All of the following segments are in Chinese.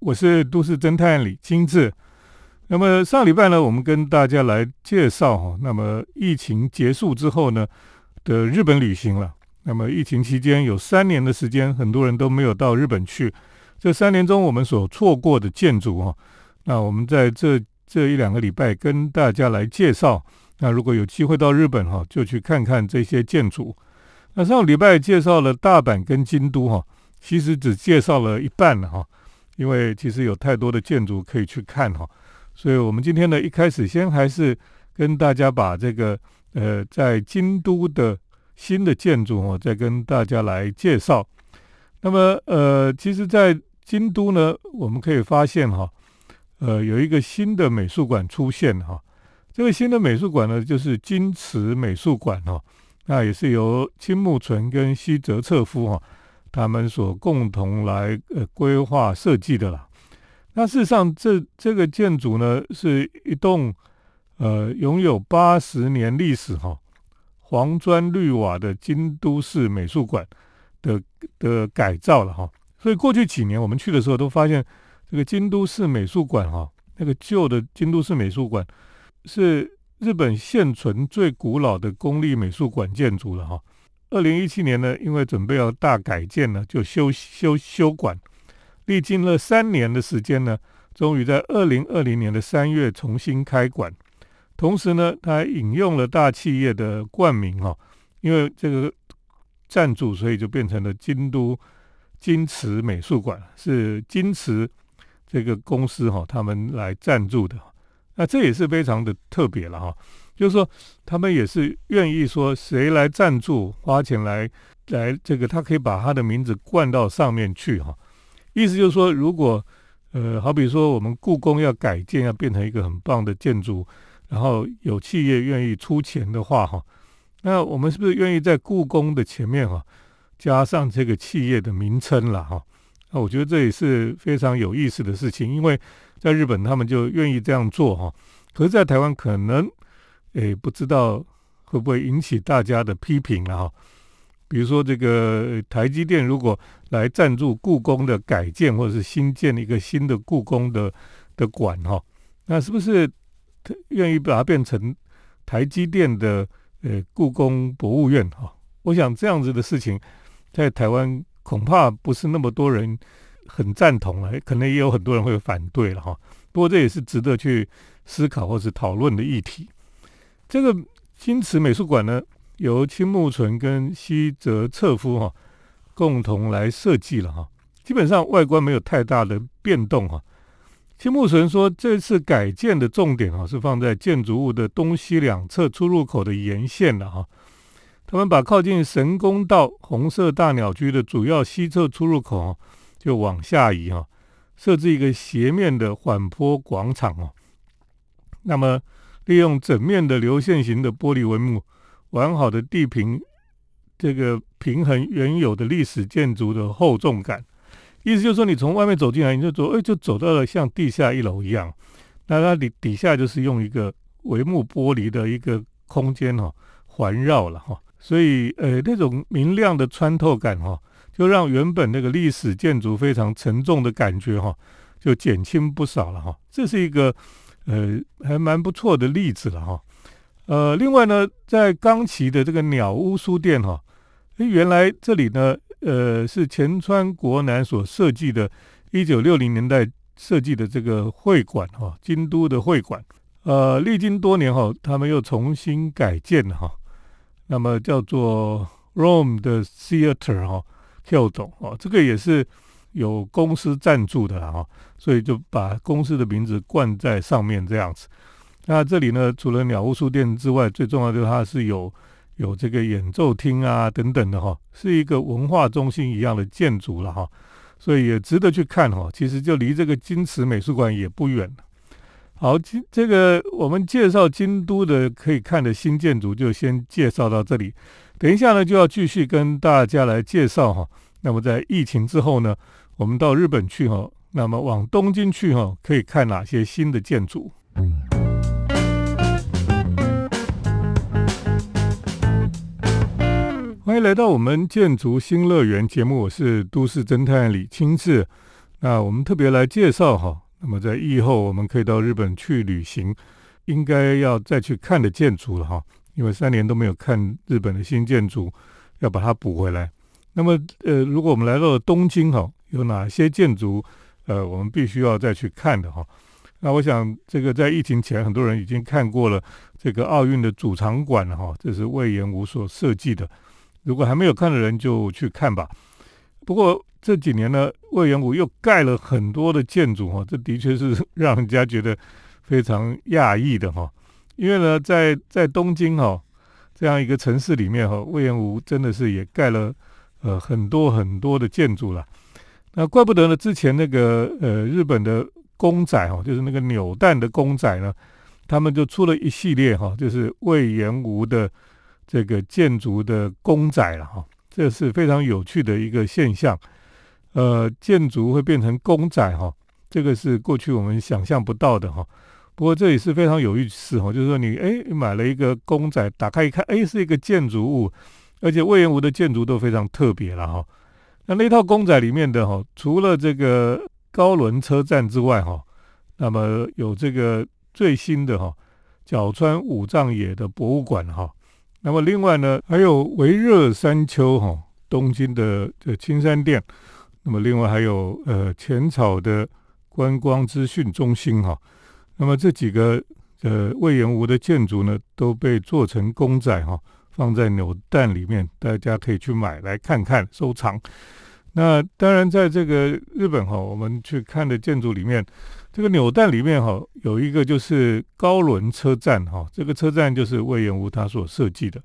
我是都市侦探李金志。那么上礼拜呢，我们跟大家来介绍哈，那么疫情结束之后呢的日本旅行了。那么疫情期间有三年的时间，很多人都没有到日本去。这三年中，我们所错过的建筑哈，那我们在这这一两个礼拜跟大家来介绍。那如果有机会到日本哈，就去看看这些建筑。那上礼拜介绍了大阪跟京都哈，其实只介绍了一半了哈。因为其实有太多的建筑可以去看哈，所以我们今天呢一开始先还是跟大家把这个呃在京都的新的建筑哦，再跟大家来介绍。那么呃，其实，在京都呢，我们可以发现哈，呃，有一个新的美术馆出现哈。这个新的美术馆呢，就是金池美术馆哈，那也是由青木纯跟西泽彻夫哈。他们所共同来呃规划设计的啦。那事实上，这这个建筑呢，是一栋呃拥有八十年历史哈，黄砖绿瓦的京都市美术馆的的改造了哈。所以过去几年我们去的时候，都发现这个京都市美术馆哈，那个旧的京都市美术馆是日本现存最古老的公立美术馆建筑了哈。二零一七年呢，因为准备要大改建呢，就修修修馆，历经了三年的时间呢，终于在二零二零年的三月重新开馆。同时呢，他还引用了大企业的冠名哈，因为这个赞助，所以就变成了京都金池美术馆，是金池这个公司哈，他们来赞助的。那这也是非常的特别了哈。就是说，他们也是愿意说谁来赞助，花钱来来这个，他可以把他的名字冠到上面去哈。意思就是说，如果呃，好比说我们故宫要改建，要变成一个很棒的建筑，然后有企业愿意出钱的话哈，那我们是不是愿意在故宫的前面哈加上这个企业的名称了哈？那我觉得这也是非常有意思的事情，因为在日本他们就愿意这样做哈，可是，在台湾可能。诶，不知道会不会引起大家的批评了哈？比如说，这个台积电如果来赞助故宫的改建，或者是新建一个新的故宫的的馆哈，那是不是愿意把它变成台积电的呃故宫博物院哈？我想这样子的事情在台湾恐怕不是那么多人很赞同了，可能也有很多人会反对了哈。不过这也是值得去思考或是讨论的议题。这个金池美术馆呢，由青木纯跟西泽彻夫哈共同来设计了哈，基本上外观没有太大的变动哈。青木纯说，这次改建的重点哈是放在建筑物的东西两侧出入口的沿线了哈。他们把靠近神宫道红色大鸟居的主要西侧出入口就往下移哈，设置一个斜面的缓坡广场哦。那么。利用整面的流线型的玻璃帷幕，完好的地平，这个平衡原有的历史建筑的厚重感。意思就是说，你从外面走进来，你就走，哎，就走到了像地下一楼一样。那它底底下就是用一个帷幕玻璃的一个空间哈，环绕了哈。所以，呃，那种明亮的穿透感哈，就让原本那个历史建筑非常沉重的感觉哈，就减轻不少了哈。这是一个。呃，还蛮不错的例子了哈。呃，另外呢，在冈崎的这个鸟屋书店哈，诶，原来这里呢，呃，是前川国男所设计的，一九六零年代设计的这个会馆哈，京都的会馆。呃，历经多年后，他们又重新改建了哈。那么叫做 Rome 的 Theater 哈，Q 总哦，这个也是。有公司赞助的哈，所以就把公司的名字冠在上面这样子。那这里呢，除了鸟屋书店之外，最重要就是它是有有这个演奏厅啊等等的哈，是一个文化中心一样的建筑了哈，所以也值得去看哈。其实就离这个金池美术馆也不远好，今这个我们介绍京都的可以看的新建筑，就先介绍到这里。等一下呢，就要继续跟大家来介绍哈。那么在疫情之后呢？我们到日本去哈，那么往东京去哈，可以看哪些新的建筑？欢迎来到我们建筑新乐园节目，我是都市侦探李清志。那我们特别来介绍哈，那么在疫后我们可以到日本去旅行，应该要再去看的建筑了哈，因为三年都没有看日本的新建筑，要把它补回来。那么呃，如果我们来到了东京哈，有哪些建筑呃我们必须要再去看的哈？那我想这个在疫情前很多人已经看过了这个奥运的主场馆了哈，这是魏延武所设计的。如果还没有看的人就去看吧。不过这几年呢，魏延武又盖了很多的建筑哈，这的确是 让人家觉得非常讶异的哈。因为呢，在在东京哈这样一个城市里面哈，魏延武真的是也盖了呃很多很多的建筑了。那怪不得呢，之前那个呃日本的公仔哈，就是那个扭蛋的公仔呢，他们就出了一系列哈，就是魏延吴的。这个建筑的公仔了哈，这是非常有趣的一个现象。呃，建筑会变成公仔哈，这个是过去我们想象不到的哈。不过这也是非常有意思哈，就是说你哎买了一个公仔，打开一看，哎是一个建筑物，而且魏延武的建筑都非常特别了哈。那那套公仔里面的哈，除了这个高轮车站之外哈，那么有这个最新的哈角川武藏野的博物馆哈。那么另外呢，还有维热山丘哈，东京的这青山殿。那么另外还有呃浅草的观光资讯中心哈。那么这几个呃魏延吴的建筑呢，都被做成公仔哈，放在扭蛋里面，大家可以去买来看看收藏。那当然在这个日本哈，我们去看的建筑里面。这个扭蛋里面哈有一个就是高轮车站哈，这个车站就是魏延武他所设计的。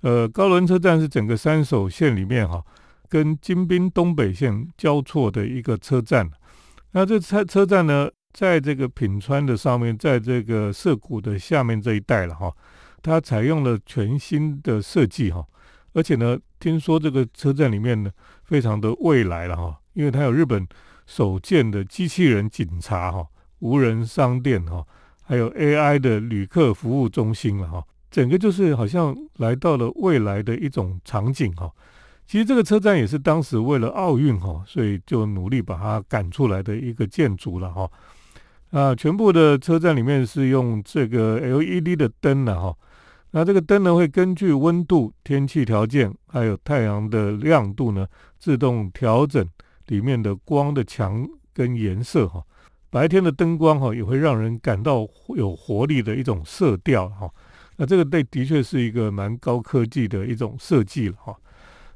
呃，高轮车站是整个三手线里面哈跟京滨东北线交错的一个车站。那这车车站呢，在这个品川的上面，在这个涩谷的下面这一带了哈，它采用了全新的设计哈，而且呢，听说这个车站里面呢非常的未来了哈，因为它有日本。首建的机器人警察哈，无人商店哈，还有 AI 的旅客服务中心了哈，整个就是好像来到了未来的一种场景哈。其实这个车站也是当时为了奥运哈，所以就努力把它赶出来的一个建筑了哈。啊，全部的车站里面是用这个 LED 的灯了哈。那这个灯呢会根据温度、天气条件还有太阳的亮度呢，自动调整。里面的光的强跟颜色哈，白天的灯光哈也会让人感到有活力的一种色调哈。那这个对的确是一个蛮高科技的一种设计了哈。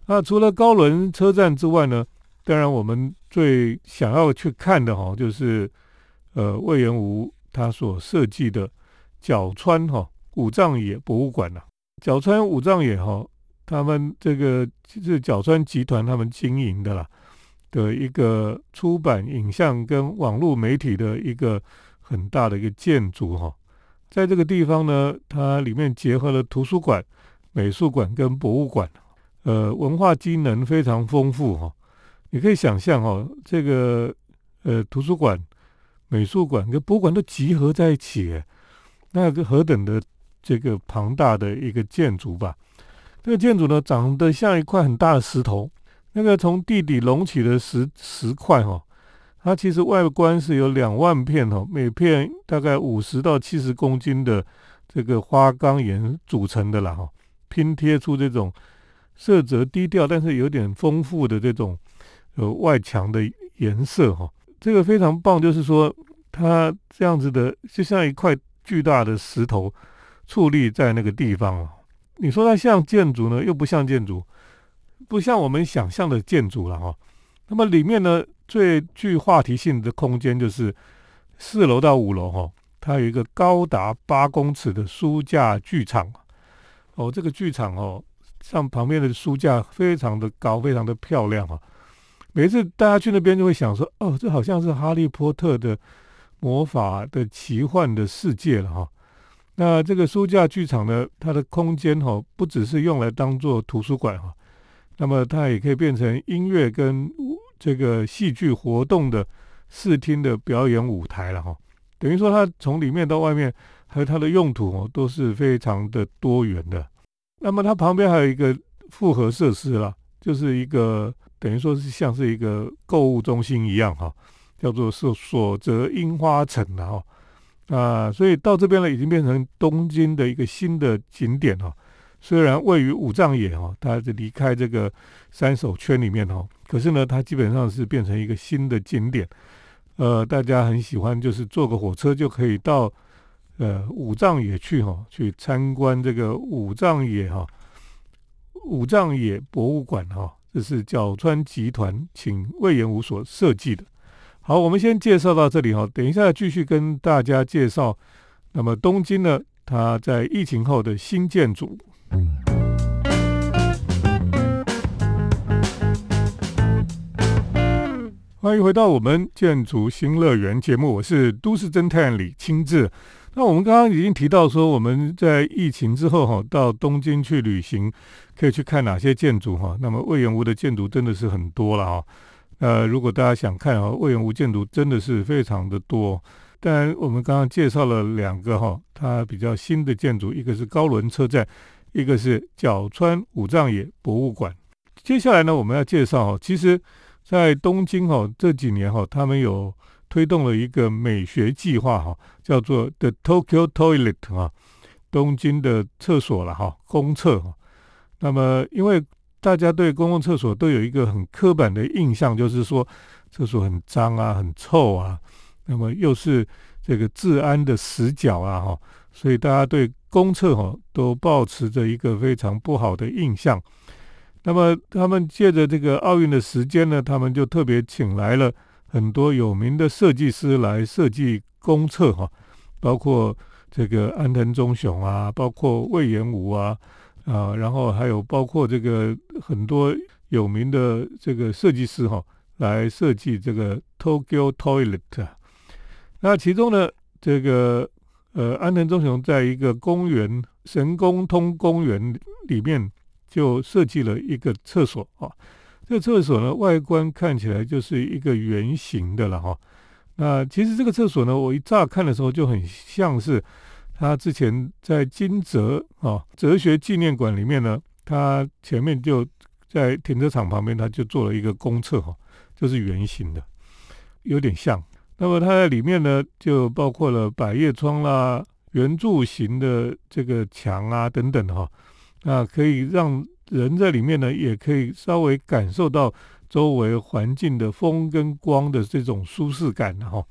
那除了高轮车站之外呢，当然我们最想要去看的哈，就是呃魏延武他所设计的角川哈五藏野博物馆呐。角川五藏野哈，他们这个是角川集团他们经营的啦。的一个出版影像跟网络媒体的一个很大的一个建筑哈，在这个地方呢，它里面结合了图书馆、美术馆跟博物馆，呃，文化机能非常丰富哈。你可以想象哈，这个呃图书馆、美术馆跟博物馆都集合在一起，那个何等的这个庞大的一个建筑吧？这个建筑呢，长得像一块很大的石头。那个从地底隆起的石石块哈，它其实外观是有两万片哈，每片大概五十到七十公斤的这个花岗岩组成的啦哈，拼贴出这种色泽低调但是有点丰富的这种呃外墙的颜色哈，这个非常棒，就是说它这样子的就像一块巨大的石头矗立在那个地方啊，你说它像建筑呢，又不像建筑。不像我们想象的建筑了哈，那么里面呢最具话题性的空间就是四楼到五楼哈，它有一个高达八公尺的书架剧场哦，这个剧场哦，像旁边的书架非常的高，非常的漂亮哈。每次大家去那边就会想说，哦，这好像是哈利波特的魔法的奇幻的世界了哈。那这个书架剧场呢，它的空间哈，不只是用来当做图书馆哈。那么它也可以变成音乐跟这个戏剧活动的视听的表演舞台了哈，等于说它从里面到外面还有它的用途哦都是非常的多元的。那么它旁边还有一个复合设施啦，就是一个等于说是像是一个购物中心一样哈，叫做是所泽樱花城了啊，所以到这边呢，已经变成东京的一个新的景点哈。虽然位于五藏野哈，它是离开这个三手圈里面哈，可是呢，它基本上是变成一个新的景点。呃，大家很喜欢，就是坐个火车就可以到呃五藏野去哈，去参观这个五藏野哈，五藏野博物馆哈，这是角川集团请魏延武所设计的。好，我们先介绍到这里哈，等一下继续跟大家介绍。那么东京呢，它在疫情后的新建筑。欢迎回到我们建筑新乐园节目，我是都市侦探李清志。那我们刚刚已经提到说，我们在疫情之后哈，到东京去旅行，可以去看哪些建筑哈？那么魏延屋的建筑真的是很多了哈。呃，如果大家想看啊，魏延屋建筑真的是非常的多。但我们刚刚介绍了两个哈，它比较新的建筑，一个是高轮车站，一个是角川五藏野博物馆。接下来呢，我们要介绍哈，其实。在东京哈这几年哈，他们有推动了一个美学计划哈，叫做 The Tokyo Toilet 啊，东京的厕所了哈，公厕哈。那么，因为大家对公共厕所都有一个很刻板的印象，就是说厕所很脏啊，很臭啊，那么又是这个治安的死角啊哈，所以大家对公厕哈都保持着一个非常不好的印象。那么他们借着这个奥运的时间呢，他们就特别请来了很多有名的设计师来设计公厕哈，包括这个安藤忠雄啊，包括魏延武啊，啊，然后还有包括这个很多有名的这个设计师哈，来设计这个 Tokyo Toilet。那其中呢，这个呃安藤忠雄在一个公园神宫通公园里面。就设计了一个厕所啊，这个厕所呢，外观看起来就是一个圆形的了哈。那其实这个厕所呢，我一乍看的时候就很像是他之前在金泽啊哲学纪念馆里面呢，他前面就在停车场旁边，他就做了一个公厕哈，就是圆形的，有点像。那么它在里面呢，就包括了百叶窗啦、圆柱形的这个墙啊等等哈。那可以让人在里面呢，也可以稍微感受到周围环境的风跟光的这种舒适感哈。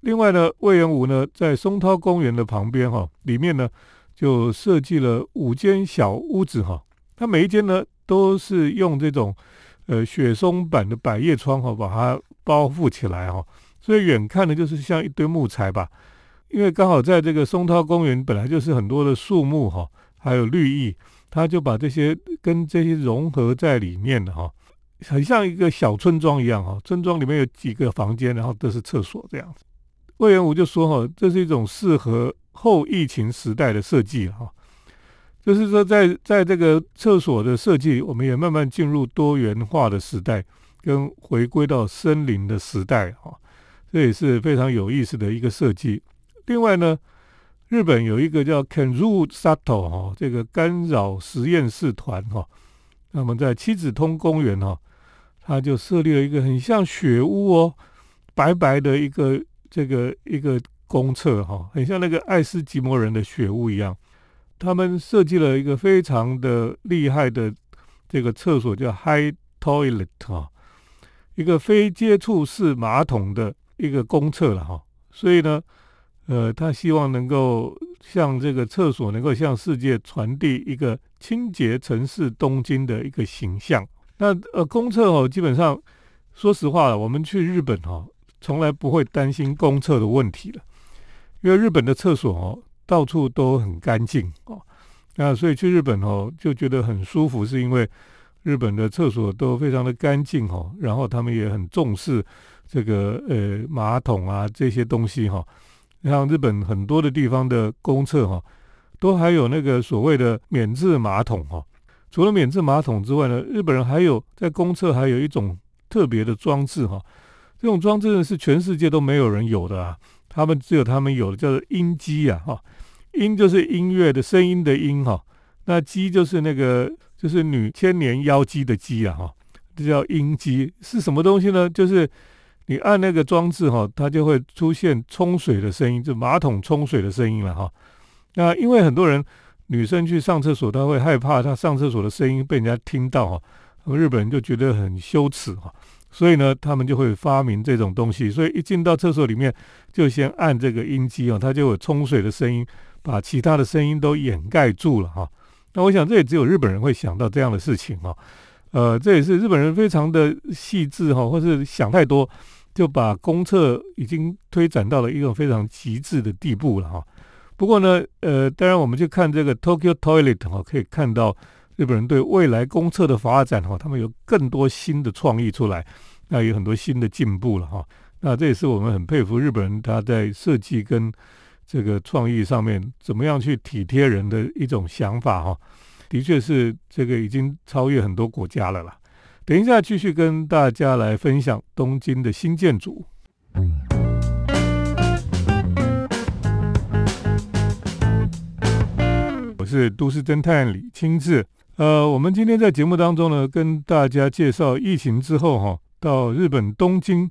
另外呢，魏延武呢在松涛公园的旁边哈，里面呢就设计了五间小屋子哈。它每一间呢都是用这种呃雪松板的百叶窗哈把它包覆起来哈，所以远看呢就是像一堆木材吧。因为刚好在这个松涛公园本来就是很多的树木哈，还有绿意。他就把这些跟这些融合在里面的哈，很像一个小村庄一样哈。村庄里面有几个房间，然后都是厕所这样子。魏元武就说哈，这是一种适合后疫情时代的设计哈。就是说，在在这个厕所的设计，我们也慢慢进入多元化的时代，跟回归到森林的时代哈。这也是非常有意思的一个设计。另外呢。日本有一个叫 Kenru Sato 哈，这个干扰实验室团哈，那么在七子通公园哈，他就设立了一个很像雪屋哦，白白的一个这个一个公厕哈，很像那个爱斯基摩人的雪屋一样。他们设计了一个非常的厉害的这个厕所，叫 High Toilet 哈，一个非接触式马桶的一个公厕了哈，所以呢。呃，他希望能够向这个厕所能够向世界传递一个清洁城市东京的一个形象。那呃，公厕哦，基本上说实话了，我们去日本哈，从来不会担心公厕的问题了，因为日本的厕所哦，到处都很干净哦。那所以去日本哦，就觉得很舒服，是因为日本的厕所都非常的干净哦，然后他们也很重视这个呃马桶啊这些东西哈。像日本很多的地方的公厕哈，都还有那个所谓的免治马桶哈。除了免治马桶之外呢，日本人还有在公厕还有一种特别的装置哈。这种装置呢是全世界都没有人有的啊，他们只有他们有的，叫做音机啊哈。音就是音乐的声音的音哈，那机就是那个就是女千年妖姬的姬啊哈。这叫音机，是什么东西呢？就是你按那个装置哈，它就会出现冲水的声音，就马桶冲水的声音了哈。那因为很多人女生去上厕所，她会害怕她上厕所的声音被人家听到哈，日本人就觉得很羞耻哈，所以呢，他们就会发明这种东西。所以一进到厕所里面，就先按这个音机哦，它就有冲水的声音，把其他的声音都掩盖住了哈。那我想这也只有日本人会想到这样的事情哈。呃，这也是日本人非常的细致哈，或是想太多，就把公厕已经推展到了一种非常极致的地步了哈。不过呢，呃，当然我们去看这个 Tokyo Toilet 哈，可以看到日本人对未来公厕的发展哈，他们有更多新的创意出来，那有很多新的进步了哈。那这也是我们很佩服日本人他在设计跟这个创意上面怎么样去体贴人的一种想法哈。的确是这个已经超越很多国家了啦。等一下继续跟大家来分享东京的新建筑。我是都市侦探李清志。呃，我们今天在节目当中呢，跟大家介绍疫情之后哈，到日本东京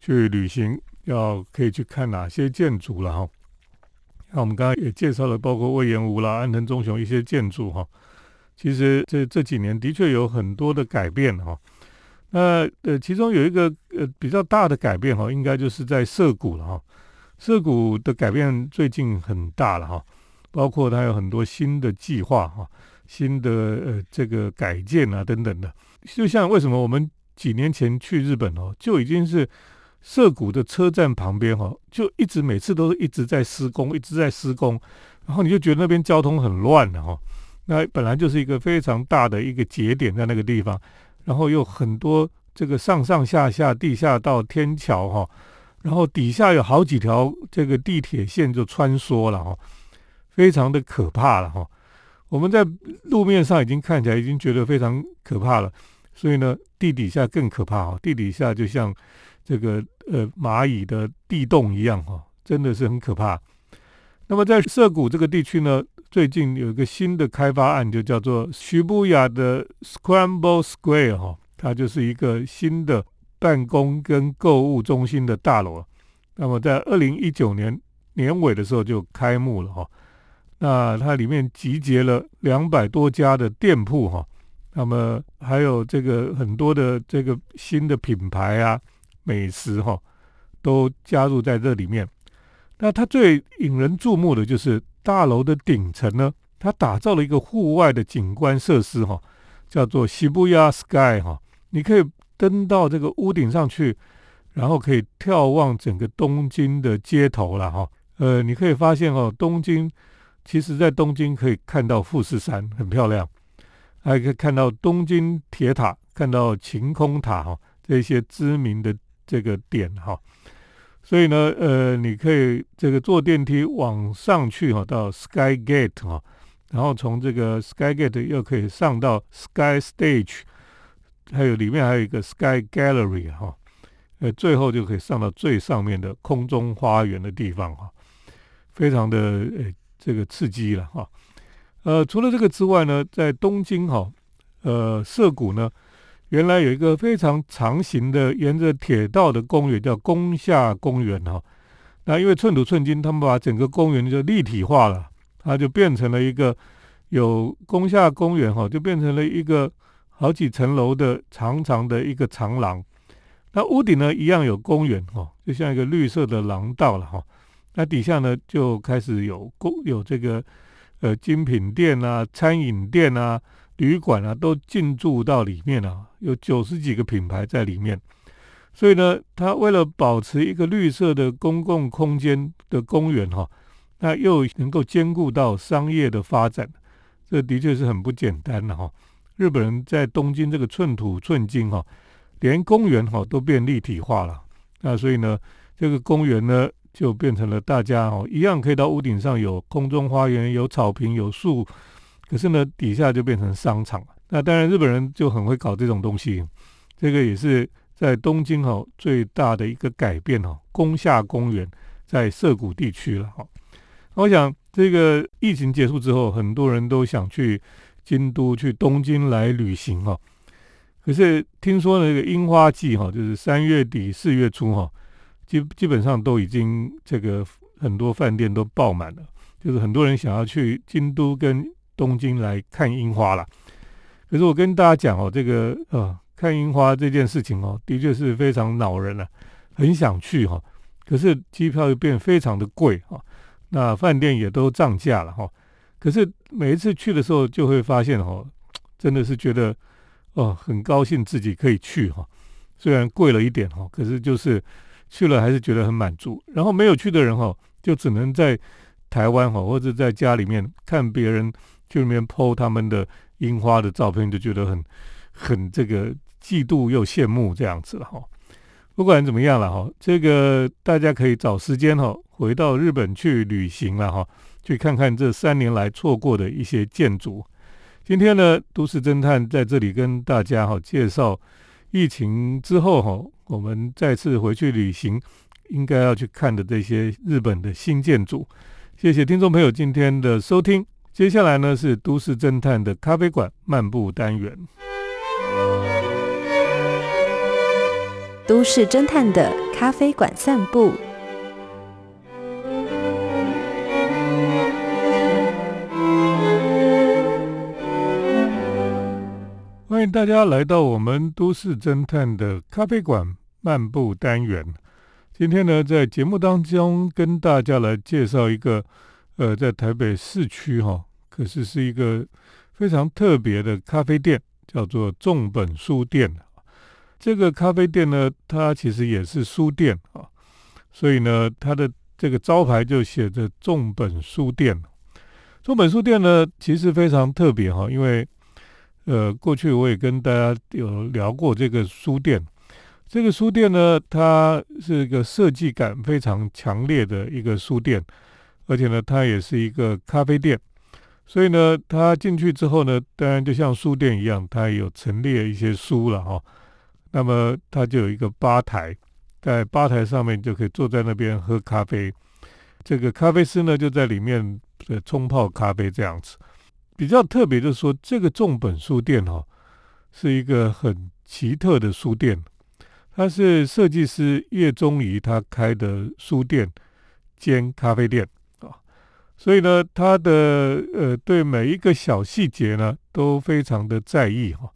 去旅行，要可以去看哪些建筑了哈。那我们刚刚也介绍了，包括魏延吾啦、安藤忠雄一些建筑哈。其实这这几年的确有很多的改变哈。那呃，其中有一个呃比较大的改变哈，应该就是在涩谷了哈。涩谷的改变最近很大了哈。包括它有很多新的计划哈，新的呃这个改建啊等等的，就像为什么我们几年前去日本哦，就已经是涩谷的车站旁边哈，就一直每次都是一直在施工，一直在施工，然后你就觉得那边交通很乱的哈。那本来就是一个非常大的一个节点在那个地方，然后又很多这个上上下下地下道、天桥哈，然后底下有好几条这个地铁线就穿梭了哈。非常的可怕了哈，我们在路面上已经看起来已经觉得非常可怕了，所以呢，地底下更可怕哈，地底下就像这个呃蚂蚁的地洞一样哈，真的是很可怕。那么在涩谷这个地区呢，最近有一个新的开发案，就叫做徐布雅的 Scramble Square 哈，它就是一个新的办公跟购物中心的大楼。那么在二零一九年年尾的时候就开幕了哈。那它里面集结了两百多家的店铺哈，那么还有这个很多的这个新的品牌啊、美食哈，都加入在这里面。那它最引人注目的就是大楼的顶层呢，它打造了一个户外的景观设施哈，叫做西布亚 Sky 哈，你可以登到这个屋顶上去，然后可以眺望整个东京的街头了哈。呃，你可以发现哦，东京。其实，在东京可以看到富士山，很漂亮，还可以看到东京铁塔，看到晴空塔哈，这些知名的这个点哈。所以呢，呃，你可以这个坐电梯往上去哈，到 Sky Gate 哈，然后从这个 Sky Gate 又可以上到 Sky Stage，还有里面还有一个 Sky Gallery 哈，呃，最后就可以上到最上面的空中花园的地方哈，非常的呃。这个刺激了哈，呃，除了这个之外呢，在东京哈，呃，涩谷呢，原来有一个非常长形的沿着铁道的公园，叫宫下公园哈。那因为寸土寸金，他们把整个公园就立体化了，它就变成了一个有宫下公园哈，就变成了一个好几层楼的长长的一个长廊。那屋顶呢，一样有公园哈，就像一个绿色的廊道了哈。那底下呢，就开始有公有这个呃精品店啊、餐饮店啊、旅馆啊，都进驻到里面啊，有九十几个品牌在里面。所以呢，它为了保持一个绿色的公共空间的公园哈，那又能够兼顾到商业的发展，这的确是很不简单的哈。日本人在东京这个寸土寸金哈，连公园哈都变立体化了。那所以呢，这个公园呢。就变成了大家哦，一样可以到屋顶上有空中花园、有草坪、有树，可是呢，底下就变成商场。那当然，日本人就很会搞这种东西，这个也是在东京哈最大的一个改变哈。宫下公园在涩谷地区了哈。我想这个疫情结束之后，很多人都想去京都、去东京来旅行哈。可是听说那个樱花季哈，就是三月底四月初哈，基基本上都已经这个很多饭店都爆满了，就是很多人想要去京都跟东京来看樱花了。可是我跟大家讲哦，这个呃看樱花这件事情哦，的确是非常恼人了，很想去哈，可是机票又变非常的贵哈，那饭店也都涨价了哈。可是每一次去的时候，就会发现哈，真的是觉得。哦，很高兴自己可以去哈，虽然贵了一点哈，可是就是去了还是觉得很满足。然后没有去的人哈，就只能在台湾哈，或者在家里面看别人去那边 PO 他们的樱花的照片，就觉得很很这个嫉妒又羡慕这样子了哈。不管怎么样了哈，这个大家可以找时间哈，回到日本去旅行了哈，去看看这三年来错过的一些建筑。今天呢，都市侦探在这里跟大家哈介绍疫情之后哈，我们再次回去旅行应该要去看的这些日本的新建筑。谢谢听众朋友今天的收听。接下来呢是都市侦探的咖啡馆漫步单元。都市侦探的咖啡馆散步。欢迎大家来到我们都市侦探的咖啡馆漫步单元。今天呢，在节目当中跟大家来介绍一个，呃，在台北市区哈，可是是一个非常特别的咖啡店，叫做重本书店。这个咖啡店呢，它其实也是书店啊，所以呢，它的这个招牌就写着重本书店。重本书店呢，其实非常特别哈，因为呃，过去我也跟大家有聊过这个书店。这个书店呢，它是一个设计感非常强烈的一个书店，而且呢，它也是一个咖啡店。所以呢，它进去之后呢，当然就像书店一样，它有陈列一些书了哈。那么它就有一个吧台，在吧台上面就可以坐在那边喝咖啡。这个咖啡师呢，就在里面呃冲泡咖啡这样子。比较特别就是说，这个重本书店哈，是一个很奇特的书店。它是设计师叶宗仪他开的书店兼咖啡店，所以呢，他的呃对每一个小细节呢都非常的在意哈。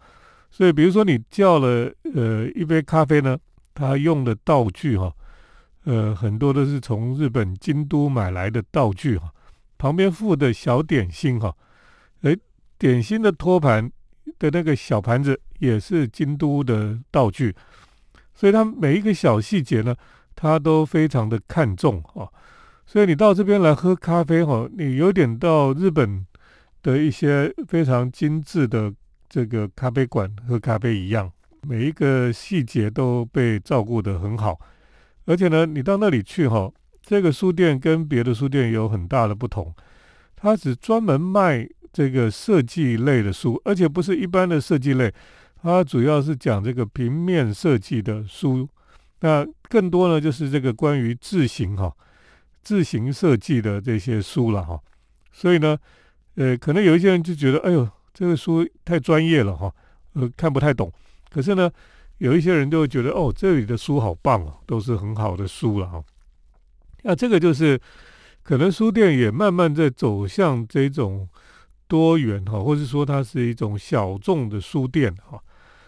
所以比如说你叫了呃一杯咖啡呢，他用的道具哈，呃很多都是从日本京都买来的道具哈，旁边附的小点心哈。哎，点心的托盘的那个小盘子也是京都的道具，所以他每一个小细节呢，他都非常的看重哈。所以你到这边来喝咖啡哈，你有点到日本的一些非常精致的这个咖啡馆喝咖啡一样，每一个细节都被照顾得很好。而且呢，你到那里去哈，这个书店跟别的书店有很大的不同，它只专门卖。这个设计类的书，而且不是一般的设计类，它主要是讲这个平面设计的书。那更多呢，就是这个关于字形哈、自行设计的这些书了哈。所以呢，呃，可能有一些人就觉得，哎呦，这个书太专业了哈，呃，看不太懂。可是呢，有一些人就会觉得，哦，这里的书好棒哦，都是很好的书了哈。那这个就是，可能书店也慢慢在走向这种。多元哈，或者说它是一种小众的书店哈。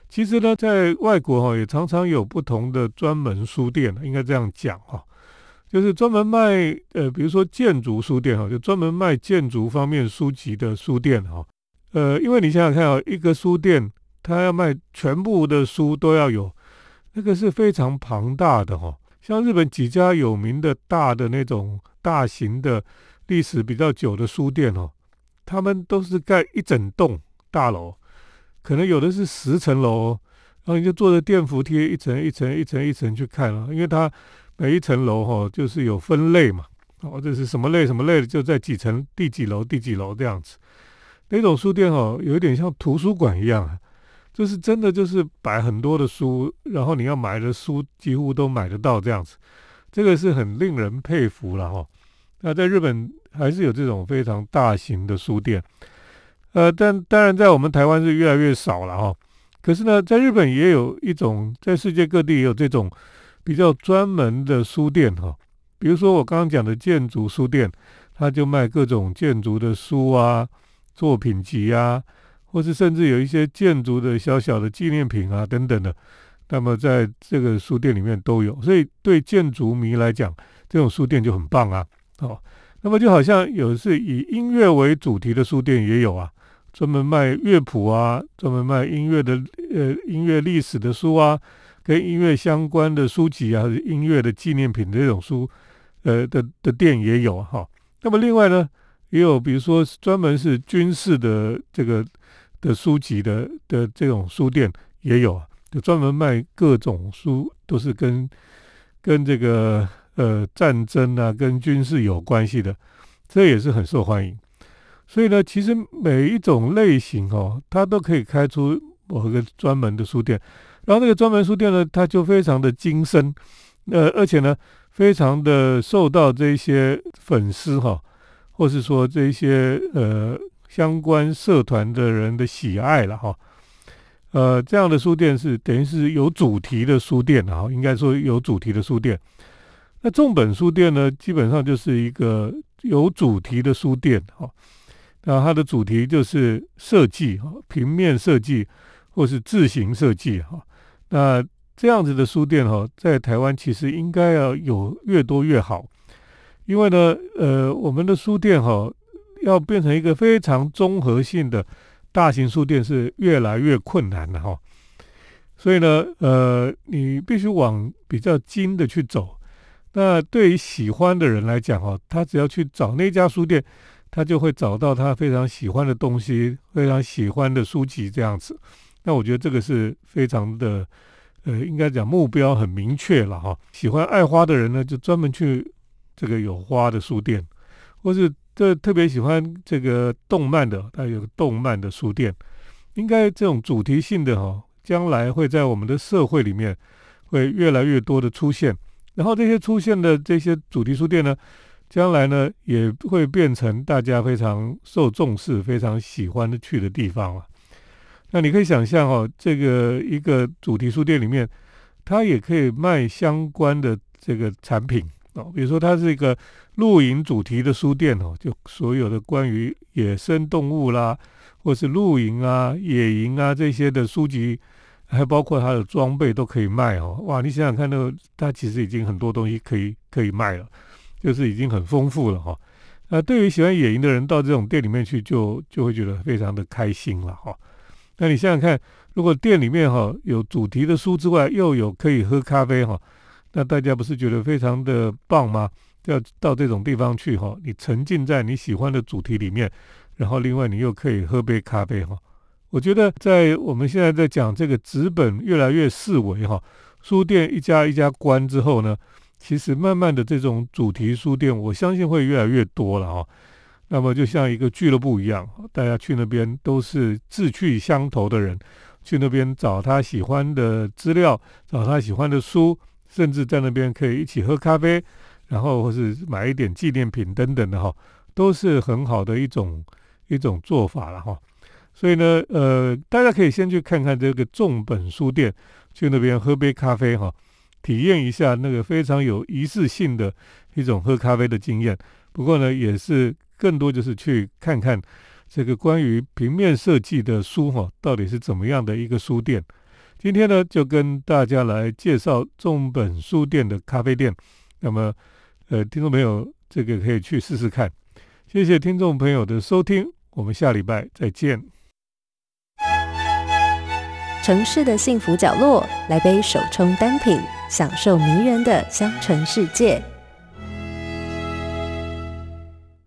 其实呢，在外国哈，也常常有不同的专门书店，应该这样讲哈，就是专门卖呃，比如说建筑书店哈，就专门卖建筑方面书籍的书店哈。呃，因为你想想看啊，一个书店它要卖全部的书都要有，那个是非常庞大的哈。像日本几家有名的大的那种大型的历史比较久的书店哦。他们都是盖一整栋大楼，可能有的是十层楼，然后你就坐着电扶梯一层一层一层一层去看了，因为它每一层楼哈就是有分类嘛，哦，这是什么类什么类的，就在几层第几楼第几楼这样子。那种书店哈，有一点像图书馆一样，就是真的就是摆很多的书，然后你要买的书几乎都买得到这样子，这个是很令人佩服了哈。那在日本。还是有这种非常大型的书店，呃，但当然在我们台湾是越来越少了哈。可是呢，在日本也有一种，在世界各地也有这种比较专门的书店哈。比如说我刚刚讲的建筑书店，它就卖各种建筑的书啊、作品集啊，或是甚至有一些建筑的小小的纪念品啊等等的。那么在这个书店里面都有，所以对建筑迷来讲，这种书店就很棒啊。哦，那么就好像有是以音乐为主题的书店也有啊。专门卖乐谱啊，专门卖音乐的呃音乐历史的书啊，跟音乐相关的书籍啊，音乐的纪念品这种书，呃的的店也有哈。那么另外呢，也有比如说专门是军事的这个的书籍的的这种书店也有，就专门卖各种书，都是跟跟这个呃战争啊，跟军事有关系的，这也是很受欢迎。所以呢，其实每一种类型哦，它都可以开出某个专门的书店，然后那个专门书店呢，它就非常的精深，呃，而且呢，非常的受到这些粉丝哈，或是说这些呃相关社团的人的喜爱了哈，呃，这样的书店是等于是有主题的书店啊，应该说有主题的书店。那重本书店呢，基本上就是一个有主题的书店哈。那它的主题就是设计哈，平面设计或是字形设计哈。那这样子的书店哈，在台湾其实应该要有越多越好，因为呢，呃，我们的书店哈，要变成一个非常综合性的大型书店是越来越困难的哈。所以呢，呃，你必须往比较精的去走。那对于喜欢的人来讲哈，他只要去找那家书店。他就会找到他非常喜欢的东西，非常喜欢的书籍这样子。那我觉得这个是非常的，呃，应该讲目标很明确了哈。喜欢爱花的人呢，就专门去这个有花的书店，或是这特别喜欢这个动漫的，他有个动漫的书店。应该这种主题性的哈，将来会在我们的社会里面会越来越多的出现。然后这些出现的这些主题书店呢？将来呢，也会变成大家非常受重视、非常喜欢的去的地方了。那你可以想象哦，这个一个主题书店里面，它也可以卖相关的这个产品哦，比如说它是一个露营主题的书店哦，就所有的关于野生动物啦，或是露营啊、野营啊这些的书籍，还包括它的装备都可以卖哦。哇，你想想看，那个它其实已经很多东西可以可以卖了。就是已经很丰富了哈，那对于喜欢野营的人到这种店里面去，就就会觉得非常的开心了哈。那你想想看，如果店里面哈有主题的书之外，又有可以喝咖啡哈，那大家不是觉得非常的棒吗？要到这种地方去哈，你沉浸在你喜欢的主题里面，然后另外你又可以喝杯咖啡哈。我觉得在我们现在在讲这个纸本越来越四维哈，书店一家一家关之后呢？其实慢慢的，这种主题书店，我相信会越来越多了哈。那么就像一个俱乐部一样，大家去那边都是志趣相投的人，去那边找他喜欢的资料，找他喜欢的书，甚至在那边可以一起喝咖啡，然后或是买一点纪念品等等的哈，都是很好的一种一种做法了哈。所以呢，呃，大家可以先去看看这个重本书店，去那边喝杯咖啡哈。体验一下那个非常有仪式性的一种喝咖啡的经验。不过呢，也是更多就是去看看这个关于平面设计的书哈，到底是怎么样的一个书店。今天呢，就跟大家来介绍重本书店的咖啡店。那么，呃，听众朋友，这个可以去试试看。谢谢听众朋友的收听，我们下礼拜再见。城市的幸福角落，来杯手冲单品。享受迷人的香醇世界。